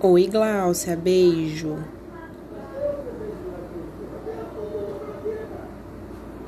Oi, Gláucia, beijo.